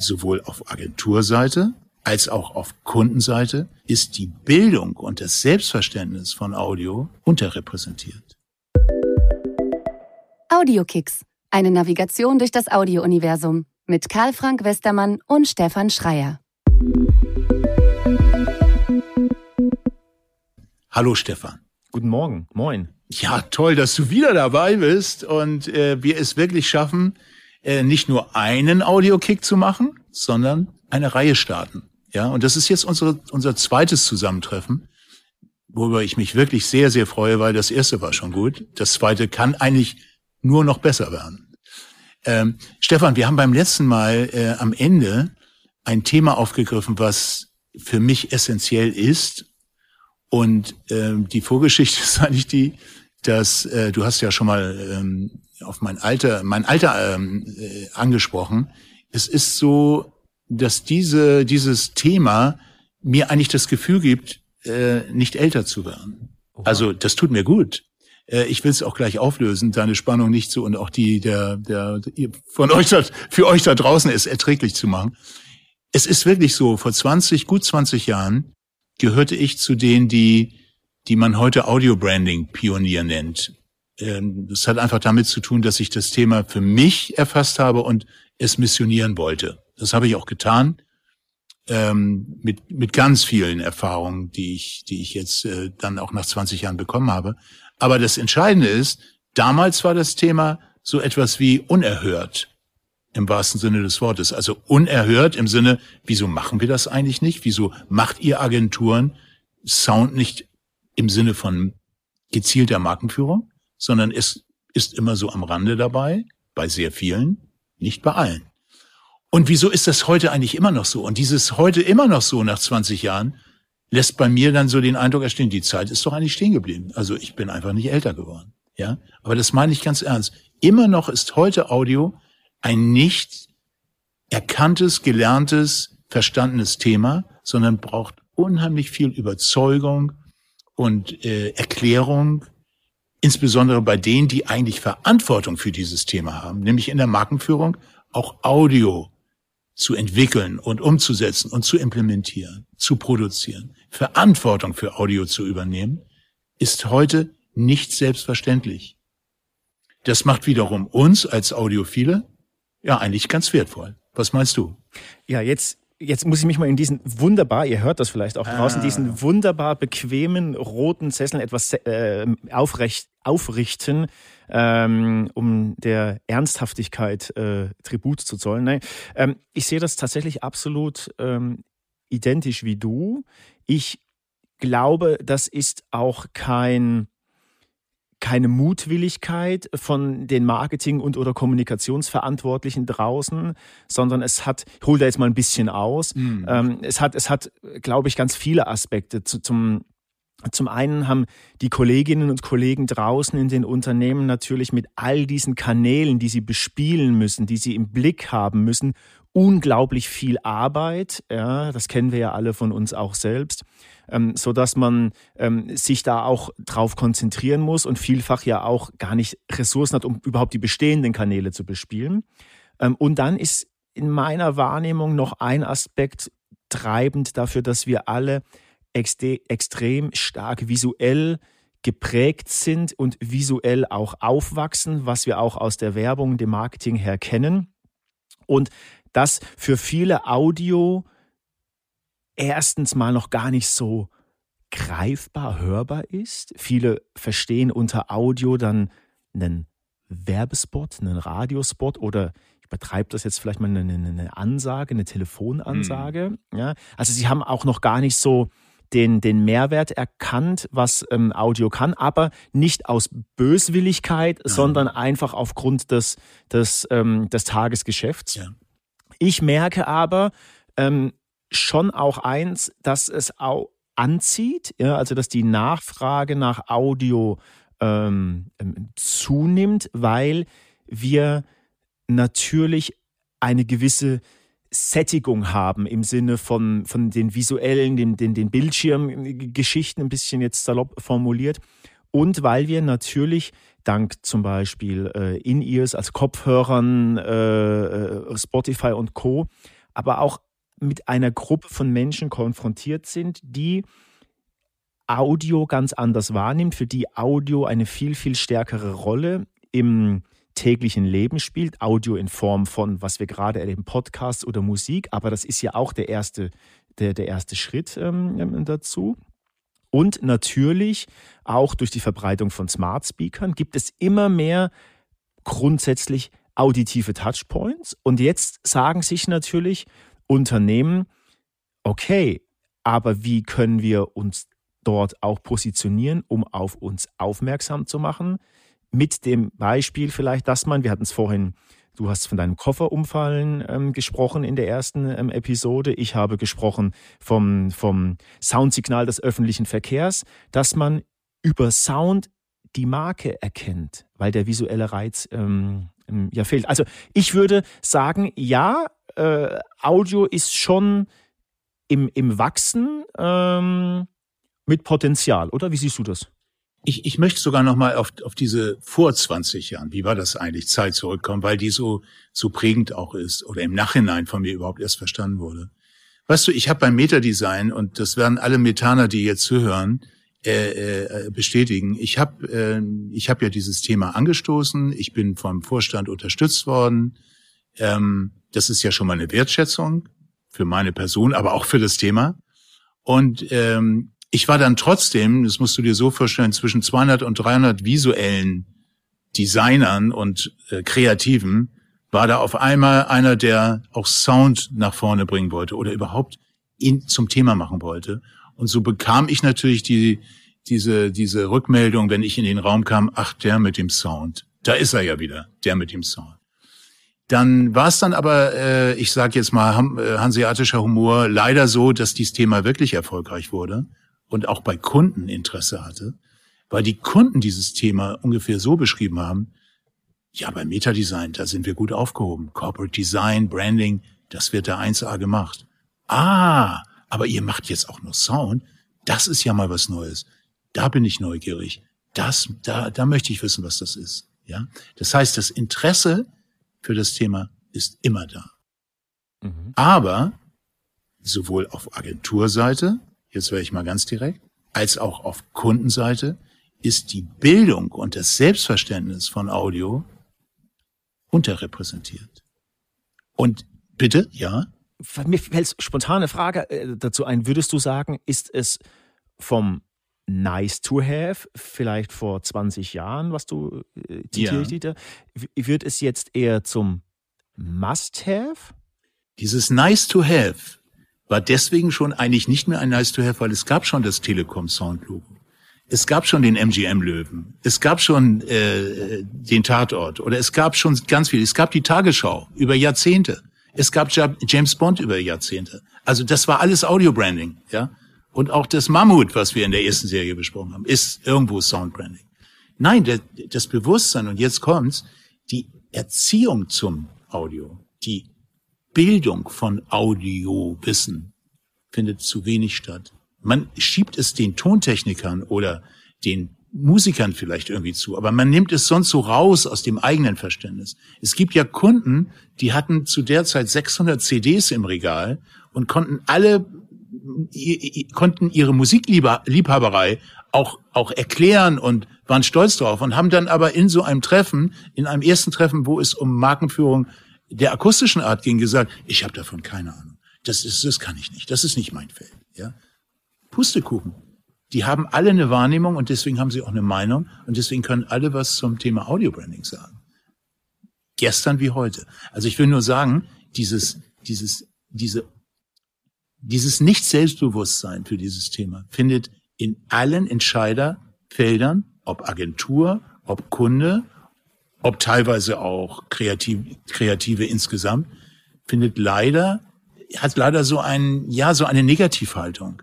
sowohl auf Agenturseite als auch auf Kundenseite ist die Bildung und das Selbstverständnis von Audio unterrepräsentiert. Audiokicks, eine Navigation durch das Audiouniversum mit Karl Frank Westermann und Stefan Schreier. Hallo Stefan. Guten Morgen, moin. Ja, toll, dass du wieder dabei bist und äh, wir es wirklich schaffen, äh, nicht nur einen Audiokick zu machen, sondern eine Reihe starten. Ja, und das ist jetzt unsere, unser zweites Zusammentreffen, worüber ich mich wirklich sehr, sehr freue, weil das erste war schon gut. Das zweite kann eigentlich nur noch besser werden. Ähm, Stefan, wir haben beim letzten Mal äh, am Ende ein Thema aufgegriffen, was für mich essentiell ist. Und ähm, die Vorgeschichte ist eigentlich die, dass äh, du hast ja schon mal ähm, auf mein Alter, mein Alter ähm, äh, angesprochen. Es ist so, dass diese, dieses Thema mir eigentlich das Gefühl gibt, äh, nicht älter zu werden. Oha. Also das tut mir gut. Äh, ich will es auch gleich auflösen, deine Spannung nicht so und auch die der, der von euch da, für euch da draußen ist erträglich zu machen. Es ist wirklich so, vor 20, gut 20 Jahren gehörte ich zu denen, die, die man heute Audio Branding Pionier nennt. Ähm, das hat einfach damit zu tun, dass ich das Thema für mich erfasst habe und es missionieren wollte. Das habe ich auch getan ähm, mit mit ganz vielen Erfahrungen, die ich die ich jetzt äh, dann auch nach 20 Jahren bekommen habe. Aber das Entscheidende ist, damals war das Thema so etwas wie unerhört im wahrsten Sinne des Wortes. Also unerhört im Sinne, wieso machen wir das eigentlich nicht? Wieso macht ihr Agenturen Sound nicht im Sinne von gezielter Markenführung? Sondern es ist immer so am Rande dabei, bei sehr vielen, nicht bei allen. Und wieso ist das heute eigentlich immer noch so? Und dieses heute immer noch so nach 20 Jahren lässt bei mir dann so den Eindruck erstehen, die Zeit ist doch eigentlich stehen geblieben. Also ich bin einfach nicht älter geworden. Ja, aber das meine ich ganz ernst. Immer noch ist heute Audio ein nicht erkanntes, gelerntes, verstandenes Thema, sondern braucht unheimlich viel Überzeugung und äh, Erklärung insbesondere bei denen, die eigentlich Verantwortung für dieses Thema haben, nämlich in der Markenführung auch Audio zu entwickeln und umzusetzen und zu implementieren, zu produzieren, Verantwortung für Audio zu übernehmen, ist heute nicht selbstverständlich. Das macht wiederum uns als Audiophile ja eigentlich ganz wertvoll. Was meinst du? Ja, jetzt jetzt muss ich mich mal in diesen wunderbar, ihr hört das vielleicht auch draußen, ah. diesen wunderbar bequemen roten Sessel etwas äh, aufrecht, aufrichten, ähm, um der Ernsthaftigkeit äh, Tribut zu zollen. Nein, ähm, ich sehe das tatsächlich absolut ähm, identisch wie du. Ich glaube, das ist auch kein keine Mutwilligkeit von den Marketing- und oder Kommunikationsverantwortlichen draußen, sondern es hat, ich hole da jetzt mal ein bisschen aus, mhm. ähm, es hat, es hat, glaube ich, ganz viele Aspekte zu, zum zum einen haben die Kolleginnen und Kollegen draußen in den Unternehmen natürlich mit all diesen Kanälen, die sie bespielen müssen, die sie im Blick haben müssen, unglaublich viel Arbeit. Ja, das kennen wir ja alle von uns auch selbst ähm, so dass man ähm, sich da auch drauf konzentrieren muss und vielfach ja auch gar nicht Ressourcen hat, um überhaupt die bestehenden Kanäle zu bespielen. Ähm, und dann ist in meiner Wahrnehmung noch ein Aspekt treibend dafür, dass wir alle extrem stark visuell geprägt sind und visuell auch aufwachsen, was wir auch aus der Werbung, dem Marketing her kennen. Und das für viele Audio erstens mal noch gar nicht so greifbar, hörbar ist. Viele verstehen unter Audio dann einen Werbespot, einen Radiospot oder ich übertreibe das jetzt vielleicht mal eine, eine Ansage, eine Telefonansage. Mhm. Ja, also sie haben auch noch gar nicht so den, den Mehrwert erkannt, was ähm, Audio kann, aber nicht aus Böswilligkeit, Nein. sondern einfach aufgrund des, des, ähm, des Tagesgeschäfts. Ja. Ich merke aber, ähm, schon auch eins, dass es auch anzieht, ja, also dass die Nachfrage nach Audio ähm, ähm, zunimmt, weil wir natürlich eine gewisse Sättigung haben im Sinne von, von den visuellen, den, den, den Bildschirmgeschichten, ein bisschen jetzt salopp formuliert. Und weil wir natürlich dank zum Beispiel äh, In-Ears, als Kopfhörern, äh, äh Spotify und Co aber auch mit einer Gruppe von Menschen konfrontiert sind, die Audio ganz anders wahrnimmt, für die Audio eine viel, viel stärkere Rolle im täglichen Leben spielt. Audio in Form von, was wir gerade erleben, Podcasts oder Musik, aber das ist ja auch der erste, der, der erste Schritt ähm, dazu. Und natürlich auch durch die Verbreitung von Smart Speakern gibt es immer mehr grundsätzlich auditive Touchpoints. Und jetzt sagen sich natürlich Unternehmen, okay, aber wie können wir uns dort auch positionieren, um auf uns aufmerksam zu machen? Mit dem Beispiel vielleicht, dass man, wir hatten es vorhin, du hast von deinem Kofferumfallen ähm, gesprochen in der ersten ähm, Episode. Ich habe gesprochen vom, vom Soundsignal des öffentlichen Verkehrs, dass man über Sound die Marke erkennt, weil der visuelle Reiz ähm, ähm ja fehlt. Also ich würde sagen, ja, äh, Audio ist schon im, im Wachsen ähm, mit Potenzial, oder? Wie siehst du das? Ich, ich möchte sogar noch mal auf, auf diese vor 20 Jahren, wie war das eigentlich, Zeit zurückkommen, weil die so, so prägend auch ist oder im Nachhinein von mir überhaupt erst verstanden wurde. Weißt du, ich habe beim Metadesign, und das werden alle Metaner, die jetzt zuhören, äh, äh, bestätigen. Ich habe äh, ich hab ja dieses Thema angestoßen. Ich bin vom Vorstand unterstützt worden. Ähm, das ist ja schon mal eine Wertschätzung für meine Person, aber auch für das Thema. Und ähm, ich war dann trotzdem, das musst du dir so vorstellen, zwischen 200 und 300 visuellen Designern und äh, Kreativen war da auf einmal einer, der auch Sound nach vorne bringen wollte oder überhaupt ihn zum Thema machen wollte. Und so bekam ich natürlich die, diese, diese Rückmeldung, wenn ich in den Raum kam, ach, der mit dem Sound. Da ist er ja wieder, der mit dem Sound. Dann war es dann aber, äh, ich sage jetzt mal, äh, hanseatischer Humor, leider so, dass dieses Thema wirklich erfolgreich wurde und auch bei Kunden Interesse hatte, weil die Kunden dieses Thema ungefähr so beschrieben haben, ja, bei Metadesign, da sind wir gut aufgehoben. Corporate Design, Branding, das wird da 1A gemacht. Ah, aber ihr macht jetzt auch nur Sound. Das ist ja mal was Neues. Da bin ich neugierig. Das, da, da möchte ich wissen, was das ist. Ja, das heißt, das Interesse für das Thema ist immer da. Mhm. Aber sowohl auf Agenturseite, jetzt wäre ich mal ganz direkt, als auch auf Kundenseite ist die Bildung und das Selbstverständnis von Audio unterrepräsentiert. Und bitte, ja? Mir fällt spontane Frage äh, dazu ein. Würdest du sagen, ist es vom nice to have, vielleicht vor 20 Jahren, was du äh, ja. wird es jetzt eher zum must have? Dieses nice to have war deswegen schon eigentlich nicht mehr ein nice to have, weil es gab schon das Telekom Sound Logo. Es gab schon den MGM Löwen. Es gab schon äh, den Tatort oder es gab schon ganz viel. Es gab die Tagesschau über Jahrzehnte. Es gab James Bond über Jahrzehnte. Also das war alles Audio Branding, ja. Und auch das Mammut, was wir in der ersten Serie besprochen haben, ist irgendwo Soundbranding. Nein, der, das Bewusstsein, und jetzt kommt's, die Erziehung zum Audio, die Bildung von Audiowissen findet zu wenig statt. Man schiebt es den Tontechnikern oder den Musikern vielleicht irgendwie zu, aber man nimmt es sonst so raus aus dem eigenen Verständnis. Es gibt ja Kunden, die hatten zu der Zeit 600 CDs im Regal und konnten alle konnten ihre Musikliebhaberei auch, auch erklären und waren stolz drauf und haben dann aber in so einem Treffen, in einem ersten Treffen, wo es um Markenführung der akustischen Art ging, gesagt, ich habe davon keine Ahnung. Das ist, das kann ich nicht. Das ist nicht mein Feld. Ja, Pustekuchen. Die haben alle eine Wahrnehmung und deswegen haben sie auch eine Meinung und deswegen können alle was zum Thema Audio Branding sagen. Gestern wie heute. Also ich will nur sagen, dieses, dieses, diese dieses Nicht-Selbstbewusstsein für dieses Thema findet in allen Entscheiderfeldern, ob Agentur, ob Kunde, ob teilweise auch Kreativ, Kreative insgesamt, findet leider, hat leider so ein, ja, so eine Negativhaltung.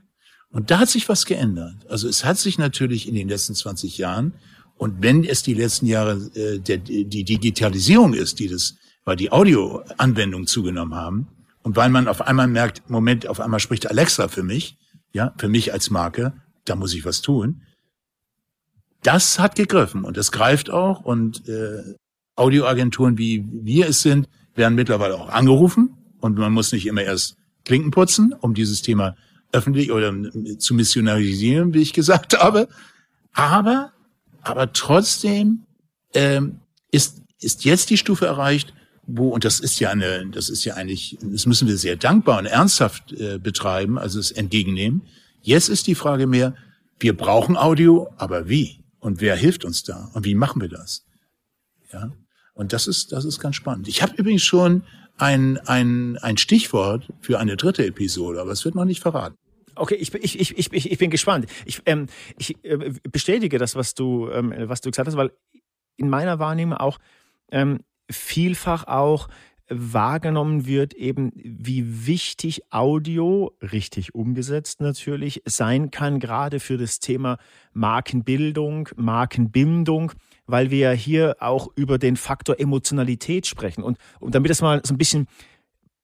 Und da hat sich was geändert. Also es hat sich natürlich in den letzten 20 Jahren, und wenn es die letzten Jahre äh, der, die Digitalisierung ist, die das, weil die Audioanwendungen zugenommen haben, und weil man auf einmal merkt, Moment, auf einmal spricht Alexa für mich, ja, für mich als Marke, da muss ich was tun. Das hat gegriffen und das greift auch und äh, Audioagenturen wie wir es sind, werden mittlerweile auch angerufen, und man muss nicht immer erst Klinken putzen, um dieses Thema öffentlich oder zu missionarisieren, wie ich gesagt habe. Aber, aber trotzdem ähm, ist, ist jetzt die Stufe erreicht, wo, und das ist ja eine, das ist ja eigentlich, das müssen wir sehr dankbar und ernsthaft äh, betreiben, also es entgegennehmen. Jetzt ist die Frage mehr, wir brauchen Audio, aber wie? Und wer hilft uns da? Und wie machen wir das? Ja. Und das ist, das ist ganz spannend. Ich habe übrigens schon ein, ein, ein Stichwort für eine dritte Episode, aber es wird noch nicht verraten. Okay, ich, ich, ich, ich, ich bin gespannt. Ich, ähm, ich äh, bestätige das, was du, ähm, was du gesagt hast, weil in meiner Wahrnehmung auch ähm, vielfach auch wahrgenommen wird, eben wie wichtig Audio, richtig umgesetzt natürlich, sein kann, gerade für das Thema Markenbildung, Markenbindung, weil wir ja hier auch über den Faktor Emotionalität sprechen. Und, und damit das mal so ein bisschen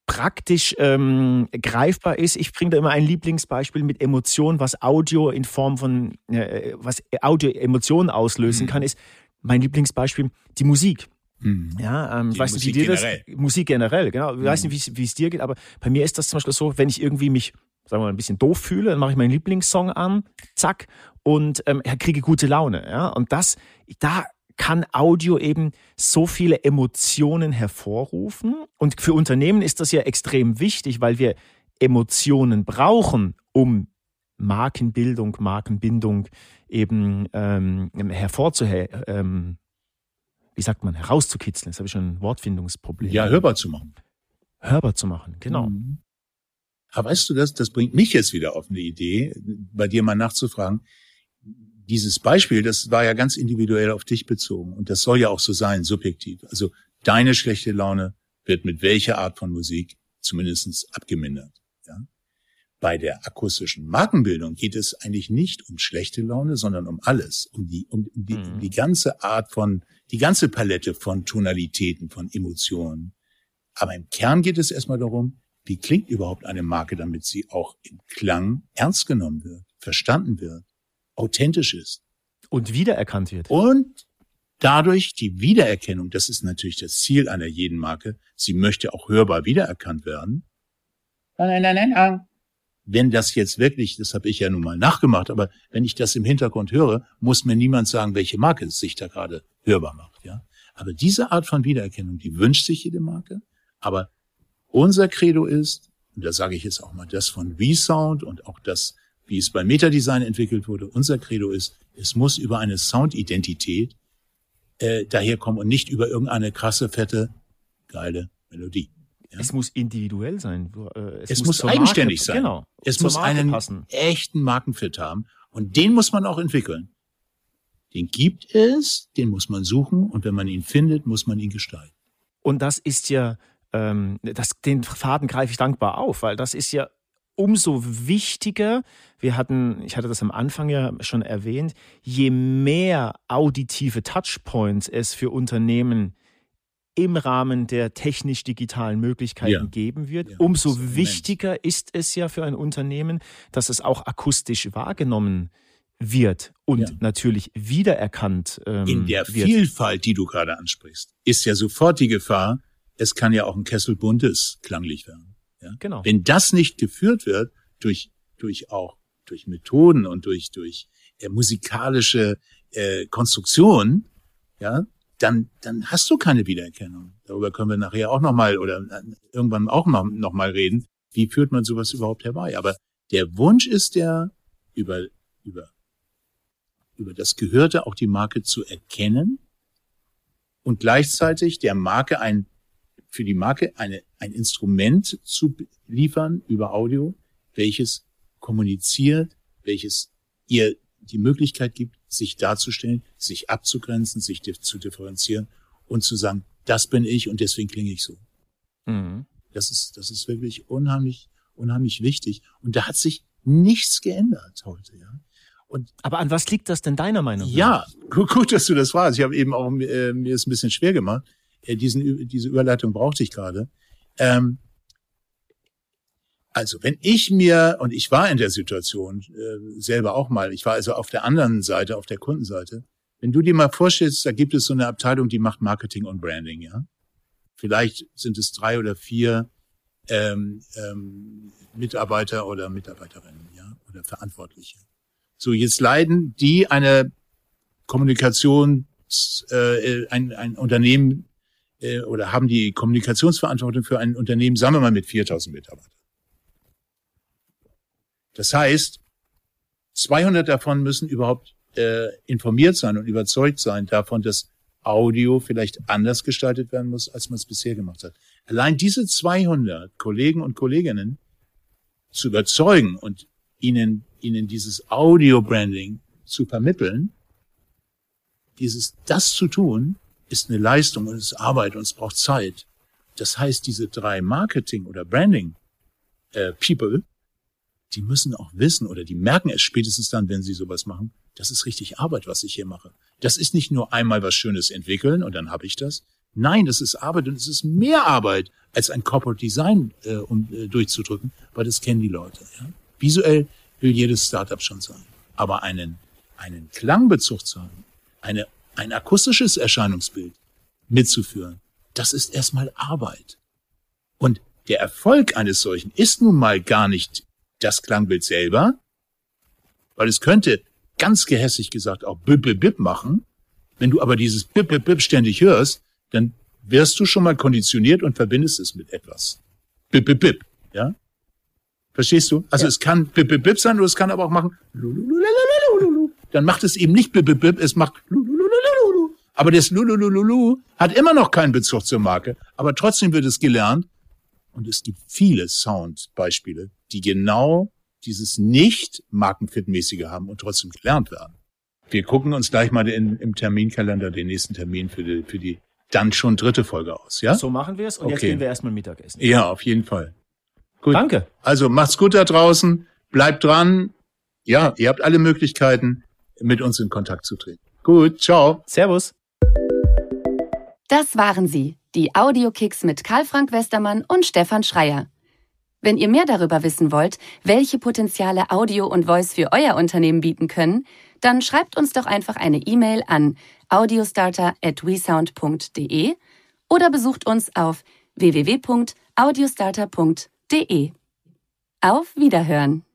praktisch ähm, greifbar ist. Ich bringe da immer ein Lieblingsbeispiel mit Emotionen, was Audio in Form von, äh, was Audio Emotionen auslösen mhm. kann, ist mein Lieblingsbeispiel die Musik. Mhm. Ja, ähm, weiß nicht, wie dir generell. das Musik generell, genau. Ich mhm. weiß nicht, wie es dir geht, aber bei mir ist das zum Beispiel so, wenn ich irgendwie mich, sagen wir mal, ein bisschen doof fühle, dann mache ich meinen Lieblingssong an, zack, und ähm, kriege gute Laune. Ja, und das, da kann Audio eben so viele Emotionen hervorrufen. Und für Unternehmen ist das ja extrem wichtig, weil wir Emotionen brauchen, um Markenbildung, Markenbindung eben ähm, hervorzuheben. Ähm, wie sagt man, herauszukitzeln. Jetzt habe ich schon ein Wortfindungsproblem. Ja, hörbar zu machen. Hörbar zu machen, genau. Mhm. Aber weißt du, das, das bringt mich jetzt wieder auf eine Idee, bei dir mal nachzufragen. Dieses Beispiel, das war ja ganz individuell auf dich bezogen. Und das soll ja auch so sein, subjektiv. Also deine schlechte Laune wird mit welcher Art von Musik zumindestens abgemindert. Bei der akustischen Markenbildung geht es eigentlich nicht um schlechte Laune, sondern um alles, um die, um die, mhm. um die ganze Art von die ganze Palette von Tonalitäten, von Emotionen. Aber im Kern geht es erstmal darum, wie klingt überhaupt eine Marke, damit sie auch im Klang ernst genommen wird, verstanden wird, authentisch ist. Und wiedererkannt wird. Und dadurch die Wiedererkennung, das ist natürlich das Ziel einer jeden Marke, sie möchte auch hörbar wiedererkannt werden. Nein, nein, nein, nein wenn das jetzt wirklich, das habe ich ja nun mal nachgemacht, aber wenn ich das im Hintergrund höre, muss mir niemand sagen, welche Marke es sich da gerade hörbar macht. Ja, aber diese Art von Wiedererkennung, die wünscht sich jede Marke. Aber unser Credo ist, und da sage ich jetzt auch mal das von V-Sound und auch das, wie es bei Metadesign entwickelt wurde, unser Credo ist, es muss über eine Soundidentität äh, daherkommen und nicht über irgendeine krasse, fette, geile Melodie. Ja? Es muss individuell sein. Äh, es, es muss, muss eigenständig Marke, sein. Genau. Es muss einen passen. echten Markenfit haben. Und den muss man auch entwickeln. Den gibt es, den muss man suchen und wenn man ihn findet, muss man ihn gestalten. Und das ist ja, ähm, das, den Faden greife ich dankbar auf, weil das ist ja umso wichtiger. Wir hatten, ich hatte das am Anfang ja schon erwähnt, je mehr auditive Touchpoints es für Unternehmen im Rahmen der technisch-digitalen Möglichkeiten ja. geben wird. Ja, Umso wichtiger ist es ja für ein Unternehmen, dass es auch akustisch wahrgenommen wird und ja. natürlich wiedererkannt ähm, In der wird. Vielfalt, die du gerade ansprichst, ist ja sofort die Gefahr, es kann ja auch ein Kessel buntes klanglich werden. Ja? Genau. Wenn das nicht geführt wird durch durch auch durch Methoden und durch durch äh, musikalische äh, Konstruktion, ja, dann, dann hast du keine Wiedererkennung. Darüber können wir nachher auch nochmal oder äh, irgendwann auch noch, noch mal reden. Wie führt man sowas überhaupt herbei? Aber der Wunsch ist der, über, über, über das Gehörte auch die Marke zu erkennen und gleichzeitig der Marke ein, für die Marke eine, ein Instrument zu liefern über Audio, welches kommuniziert, welches ihr die Möglichkeit gibt, sich darzustellen, sich abzugrenzen, sich zu differenzieren und zu sagen, das bin ich und deswegen klinge ich so. Mhm. Das ist, das ist wirklich unheimlich, unheimlich wichtig. Und da hat sich nichts geändert heute, ja. Und Aber an was liegt das denn deiner Meinung nach? Ja, gut, dass du das fragst. Ich habe eben auch äh, mir ist ein bisschen schwer gemacht. Äh, diesen, diese Überleitung brauchte ich gerade. Ähm, also, wenn ich mir, und ich war in der Situation äh, selber auch mal, ich war also auf der anderen Seite, auf der Kundenseite, wenn du dir mal vorstellst, da gibt es so eine Abteilung, die macht Marketing und Branding, ja. Vielleicht sind es drei oder vier ähm, ähm, Mitarbeiter oder Mitarbeiterinnen, ja, oder Verantwortliche. So, jetzt leiden die eine Kommunikations, äh, ein, ein Unternehmen äh, oder haben die Kommunikationsverantwortung für ein Unternehmen, sagen wir mal mit 4000 Mitarbeitern. Das heißt, 200 davon müssen überhaupt äh, informiert sein und überzeugt sein davon, dass Audio vielleicht anders gestaltet werden muss, als man es bisher gemacht hat. Allein diese 200 Kollegen und Kolleginnen zu überzeugen und ihnen, ihnen dieses Audio-Branding zu vermitteln, dieses, das zu tun, ist eine Leistung und ist Arbeit und es braucht Zeit. Das heißt, diese drei Marketing- oder Branding-People, äh, die müssen auch wissen oder die merken es spätestens dann, wenn sie sowas machen, das ist richtig Arbeit, was ich hier mache. Das ist nicht nur einmal was Schönes entwickeln und dann habe ich das. Nein, das ist Arbeit und es ist mehr Arbeit, als ein Corporate Design äh, um äh, durchzudrücken, weil das kennen die Leute. Ja? Visuell will jedes Startup schon sein. Aber einen, einen Klangbezug zu haben, eine, ein akustisches Erscheinungsbild mitzuführen, das ist erstmal Arbeit. Und der Erfolg eines solchen ist nun mal gar nicht das Klangbild selber, weil es könnte ganz gehässig gesagt auch bip bip bip machen. Wenn du aber dieses bip bip bip ständig hörst, dann wirst du schon mal konditioniert und verbindest es mit etwas. Bip bip bip, ja? Verstehst du? Also ja. es kann bip bip bip sein oder es kann aber auch machen dann macht es eben nicht bip bip bip, es macht aber das Lululululu hat immer noch keinen Bezug zur Marke, aber trotzdem wird es gelernt und es gibt viele Soundbeispiele, die genau dieses nicht markenfitmäßige haben und trotzdem gelernt werden. Wir gucken uns gleich mal in, im Terminkalender den nächsten Termin für die, für die dann schon dritte Folge aus, ja? So machen wir es und okay. jetzt gehen wir erstmal Mittagessen. Ja, auf jeden Fall. Gut. Danke. Also macht's gut da draußen, bleibt dran. Ja, ihr habt alle Möglichkeiten, mit uns in Kontakt zu treten. Gut, ciao. Servus. Das waren sie, die Audiokicks mit Karl Frank Westermann und Stefan Schreier. Wenn ihr mehr darüber wissen wollt, welche Potenziale Audio und Voice für euer Unternehmen bieten können, dann schreibt uns doch einfach eine E-Mail an audiostarter@wesound.de oder besucht uns auf www.audiostarter.de. Auf Wiederhören.